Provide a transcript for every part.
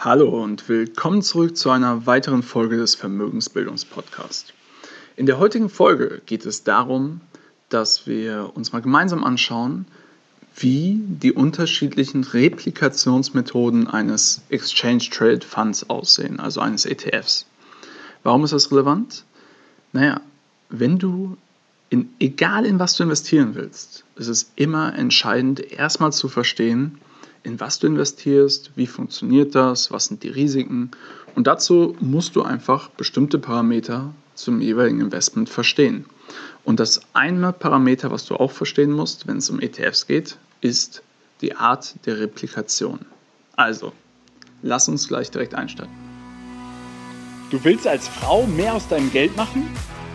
Hallo und willkommen zurück zu einer weiteren Folge des Vermögensbildungspodcasts. In der heutigen Folge geht es darum, dass wir uns mal gemeinsam anschauen, wie die unterschiedlichen Replikationsmethoden eines Exchange Traded Funds aussehen, also eines ETFs. Warum ist das relevant? Naja, wenn du in, egal in was du investieren willst, ist es immer entscheidend, erstmal zu verstehen, in was du investierst, wie funktioniert das, was sind die Risiken. Und dazu musst du einfach bestimmte Parameter zum jeweiligen Investment verstehen. Und das eine Parameter, was du auch verstehen musst, wenn es um ETFs geht, ist die Art der Replikation. Also, lass uns gleich direkt einsteigen. Du willst als Frau mehr aus deinem Geld machen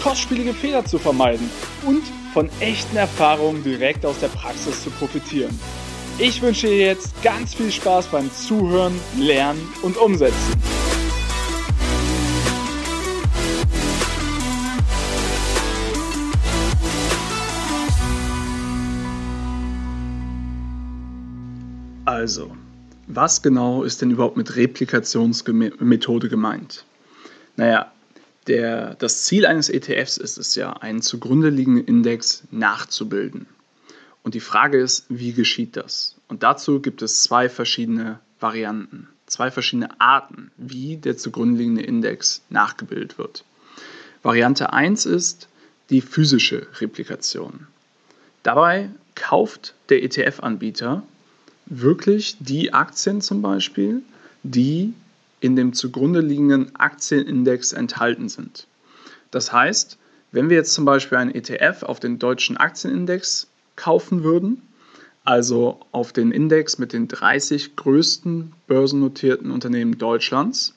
kostspielige Fehler zu vermeiden und von echten Erfahrungen direkt aus der Praxis zu profitieren. Ich wünsche dir jetzt ganz viel Spaß beim Zuhören, Lernen und Umsetzen. Also, was genau ist denn überhaupt mit Replikationsmethode gemeint? Naja, der, das Ziel eines ETFs ist es ja, einen zugrunde liegenden Index nachzubilden. Und die Frage ist, wie geschieht das? Und dazu gibt es zwei verschiedene Varianten, zwei verschiedene Arten, wie der zugrunde liegende Index nachgebildet wird. Variante 1 ist die physische Replikation. Dabei kauft der ETF-Anbieter wirklich die Aktien zum Beispiel, die in dem zugrunde liegenden Aktienindex enthalten sind. Das heißt, wenn wir jetzt zum Beispiel einen ETF auf den deutschen Aktienindex kaufen würden, also auf den Index mit den 30 größten börsennotierten Unternehmen Deutschlands,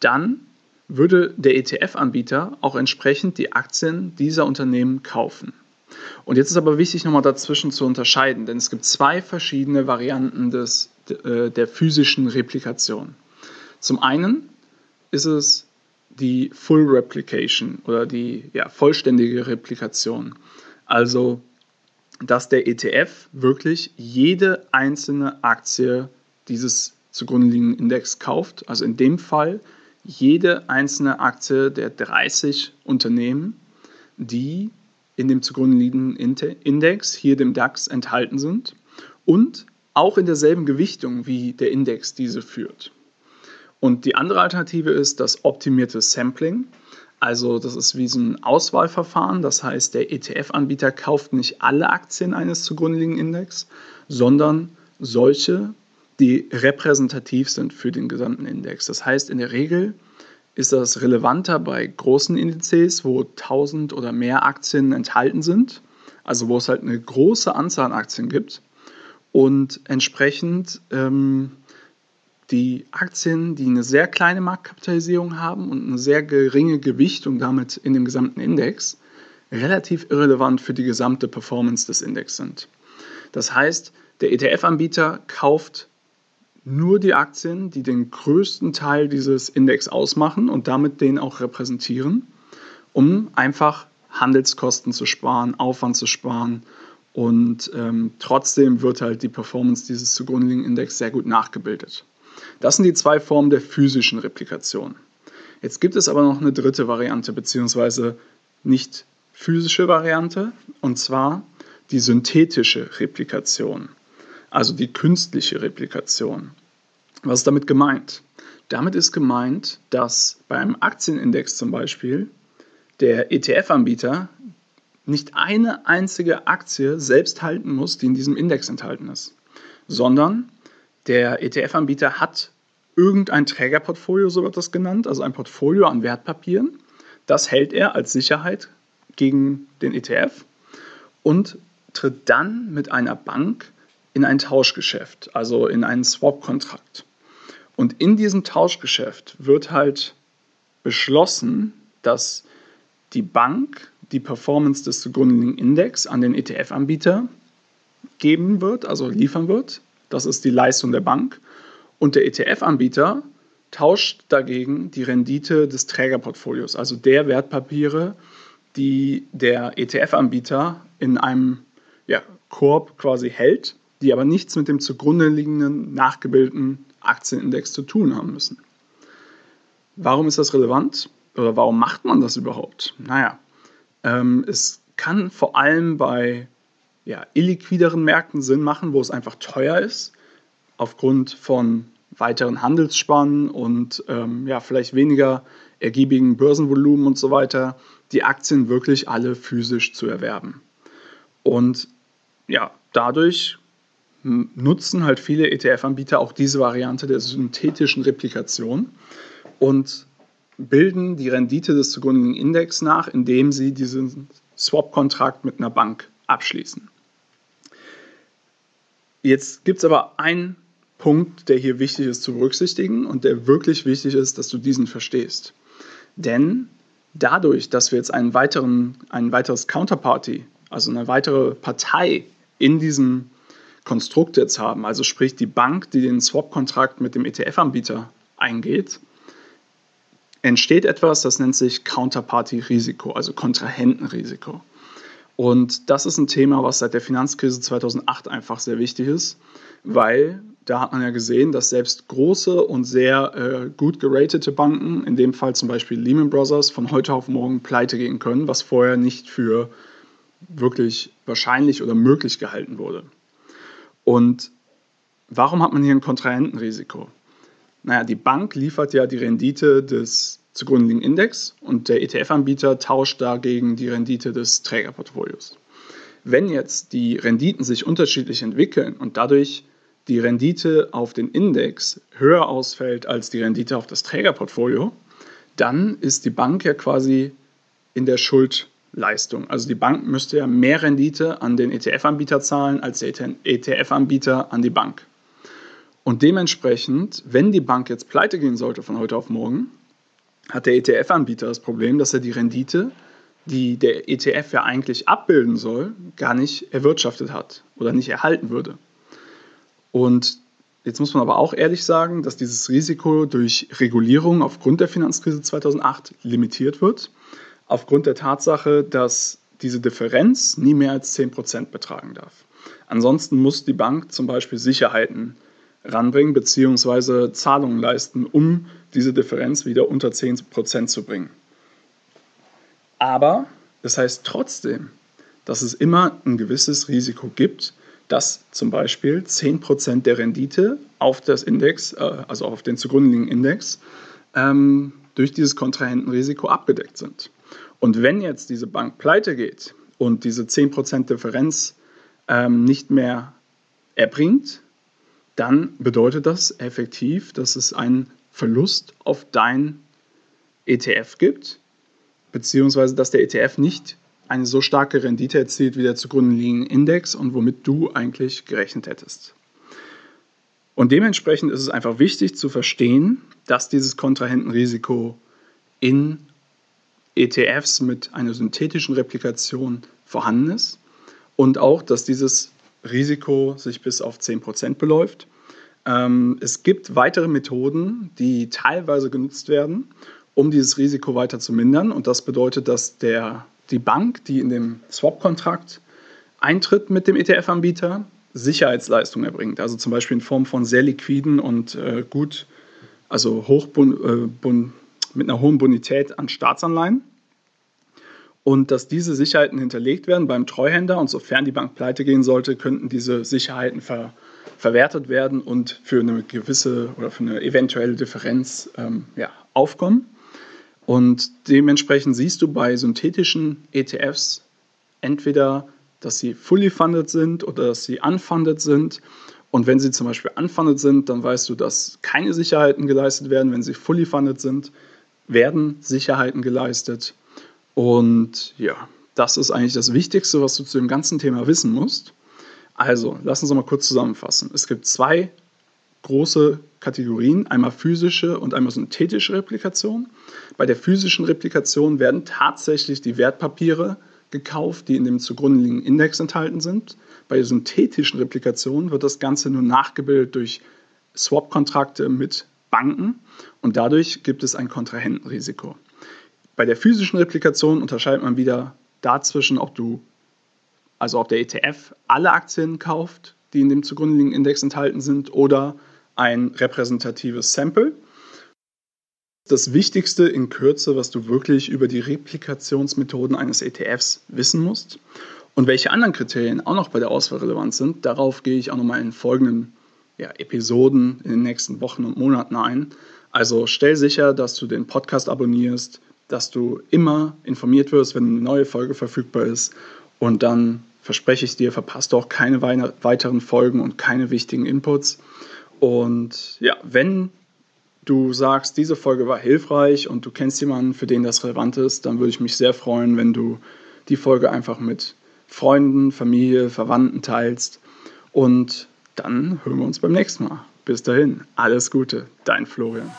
dann würde der ETF-Anbieter auch entsprechend die Aktien dieser Unternehmen kaufen. Und jetzt ist aber wichtig, nochmal dazwischen zu unterscheiden, denn es gibt zwei verschiedene Varianten des, äh, der physischen Replikation. Zum einen ist es die Full Replication oder die ja, vollständige Replikation. Also, dass der ETF wirklich jede einzelne Aktie dieses zugrunde liegenden Index kauft. Also in dem Fall jede einzelne Aktie der 30 Unternehmen, die in dem zugrunde liegenden Index, hier dem DAX, enthalten sind und auch in derselben Gewichtung, wie der Index diese führt. Und die andere Alternative ist das optimierte Sampling. Also das ist wie so ein Auswahlverfahren. Das heißt, der ETF-Anbieter kauft nicht alle Aktien eines zugrunde liegenden Index, sondern solche, die repräsentativ sind für den gesamten Index. Das heißt, in der Regel ist das relevanter bei großen Indizes, wo 1000 oder mehr Aktien enthalten sind, also wo es halt eine große Anzahl an Aktien gibt. Und entsprechend ähm, die Aktien, die eine sehr kleine Marktkapitalisierung haben und eine sehr geringe Gewichtung damit in dem gesamten Index, relativ irrelevant für die gesamte Performance des Index sind. Das heißt, der ETF-Anbieter kauft nur die Aktien, die den größten Teil dieses Index ausmachen und damit den auch repräsentieren, um einfach Handelskosten zu sparen, Aufwand zu sparen und ähm, trotzdem wird halt die Performance dieses zugrunde liegenden Index sehr gut nachgebildet. Das sind die zwei Formen der physischen Replikation. Jetzt gibt es aber noch eine dritte Variante, beziehungsweise nicht physische Variante, und zwar die synthetische Replikation, also die künstliche Replikation. Was ist damit gemeint? Damit ist gemeint, dass beim Aktienindex zum Beispiel der ETF-Anbieter nicht eine einzige Aktie selbst halten muss, die in diesem Index enthalten ist, sondern der ETF-Anbieter hat irgendein Trägerportfolio, so wird das genannt, also ein Portfolio an Wertpapieren. Das hält er als Sicherheit gegen den ETF und tritt dann mit einer Bank in ein Tauschgeschäft, also in einen Swap-Kontrakt. Und in diesem Tauschgeschäft wird halt beschlossen, dass die Bank die Performance des zugrunde liegenden Index an den ETF-Anbieter geben wird, also liefern wird. Das ist die Leistung der Bank. Und der ETF-Anbieter tauscht dagegen die Rendite des Trägerportfolios, also der Wertpapiere, die der ETF-Anbieter in einem ja, Korb quasi hält, die aber nichts mit dem zugrunde liegenden nachgebildeten Aktienindex zu tun haben müssen. Warum ist das relevant? Oder warum macht man das überhaupt? Naja, ähm, es kann vor allem bei ja, illiquideren Märkten Sinn machen, wo es einfach teuer ist, aufgrund von weiteren Handelsspannen und ähm, ja, vielleicht weniger ergiebigen Börsenvolumen und so weiter, die Aktien wirklich alle physisch zu erwerben. Und ja, dadurch nutzen halt viele ETF-Anbieter auch diese Variante der synthetischen Replikation und bilden die Rendite des zugrunde Index nach, indem sie diesen Swap-Kontrakt mit einer Bank abschließen. Jetzt gibt es aber einen Punkt, der hier wichtig ist zu berücksichtigen und der wirklich wichtig ist, dass du diesen verstehst. Denn dadurch, dass wir jetzt einen weiteren, ein weiteres Counterparty, also eine weitere Partei in diesem Konstrukt jetzt haben, also sprich die Bank, die den Swap-Kontrakt mit dem ETF-Anbieter eingeht, entsteht etwas, das nennt sich Counterparty-Risiko, also Kontrahentenrisiko. Und das ist ein Thema, was seit der Finanzkrise 2008 einfach sehr wichtig ist, weil da hat man ja gesehen, dass selbst große und sehr äh, gut geratete Banken, in dem Fall zum Beispiel Lehman Brothers, von heute auf morgen pleite gehen können, was vorher nicht für wirklich wahrscheinlich oder möglich gehalten wurde. Und warum hat man hier ein Kontrahentenrisiko? Naja, die Bank liefert ja die Rendite des zugrunde liegenden Index und der ETF-Anbieter tauscht dagegen die Rendite des Trägerportfolios. Wenn jetzt die Renditen sich unterschiedlich entwickeln und dadurch die Rendite auf den Index höher ausfällt als die Rendite auf das Trägerportfolio, dann ist die Bank ja quasi in der Schuldleistung. Also die Bank müsste ja mehr Rendite an den ETF-Anbieter zahlen als der ETF-Anbieter an die Bank. Und dementsprechend, wenn die Bank jetzt pleite gehen sollte von heute auf morgen, hat der ETF-Anbieter das Problem, dass er die Rendite, die der ETF ja eigentlich abbilden soll, gar nicht erwirtschaftet hat oder nicht erhalten würde. Und jetzt muss man aber auch ehrlich sagen, dass dieses Risiko durch Regulierung aufgrund der Finanzkrise 2008 limitiert wird, aufgrund der Tatsache, dass diese Differenz nie mehr als 10% betragen darf. Ansonsten muss die Bank zum Beispiel Sicherheiten ranbringen bzw. Zahlungen leisten, um diese Differenz wieder unter 10% zu bringen. Aber das heißt trotzdem, dass es immer ein gewisses Risiko gibt, dass zum Beispiel 10% der Rendite auf das Index, äh, also auf den zugrunde liegenden Index, ähm, durch dieses Kontrahentenrisiko abgedeckt sind. Und wenn jetzt diese Bank pleite geht und diese 10% Differenz ähm, nicht mehr erbringt, dann bedeutet das effektiv, dass es einen Verlust auf dein ETF gibt, beziehungsweise dass der ETF nicht eine so starke Rendite erzielt wie der zugrunde liegende Index und womit du eigentlich gerechnet hättest. Und dementsprechend ist es einfach wichtig zu verstehen, dass dieses Kontrahentenrisiko in ETFs mit einer synthetischen Replikation vorhanden ist und auch, dass dieses Risiko sich bis auf 10% beläuft. Ähm, es gibt weitere Methoden, die teilweise genutzt werden, um dieses Risiko weiter zu mindern. Und das bedeutet, dass der die Bank, die in dem Swap-Kontrakt eintritt mit dem ETF-Anbieter, Sicherheitsleistung erbringt. Also zum Beispiel in Form von sehr liquiden und äh, gut, also hoch, äh, mit einer hohen Bonität an Staatsanleihen. Und dass diese Sicherheiten hinterlegt werden beim Treuhänder und sofern die Bank pleite gehen sollte, könnten diese Sicherheiten ver, verwertet werden und für eine gewisse oder für eine eventuelle Differenz ähm, ja, aufkommen. Und dementsprechend siehst du bei synthetischen ETFs entweder, dass sie fully funded sind oder dass sie unfunded sind. Und wenn sie zum Beispiel unfunded sind, dann weißt du, dass keine Sicherheiten geleistet werden. Wenn sie fully funded sind, werden Sicherheiten geleistet. Und ja, das ist eigentlich das Wichtigste, was du zu dem ganzen Thema wissen musst. Also, lass uns mal kurz zusammenfassen. Es gibt zwei große Kategorien, einmal physische und einmal synthetische Replikation. Bei der physischen Replikation werden tatsächlich die Wertpapiere gekauft, die in dem zugrunde liegenden Index enthalten sind. Bei der synthetischen Replikation wird das Ganze nur nachgebildet durch Swap-Kontrakte mit Banken und dadurch gibt es ein Kontrahentenrisiko. Bei der physischen Replikation unterscheidet man wieder dazwischen, ob du, also ob der ETF alle Aktien kauft, die in dem zugrunde liegenden Index enthalten sind, oder ein repräsentatives Sample. Das Wichtigste in Kürze, was du wirklich über die Replikationsmethoden eines ETFs wissen musst und welche anderen Kriterien auch noch bei der Auswahl relevant sind, darauf gehe ich auch nochmal in folgenden ja, Episoden in den nächsten Wochen und Monaten ein. Also stell sicher, dass du den Podcast abonnierst, dass du immer informiert wirst, wenn eine neue Folge verfügbar ist und dann verspreche ich dir, verpasst du auch keine weiteren Folgen und keine wichtigen Inputs. Und ja, wenn du sagst, diese Folge war hilfreich und du kennst jemanden, für den das relevant ist, dann würde ich mich sehr freuen, wenn du die Folge einfach mit Freunden, Familie, Verwandten teilst. Und dann hören wir uns beim nächsten Mal. Bis dahin, alles Gute, dein Florian.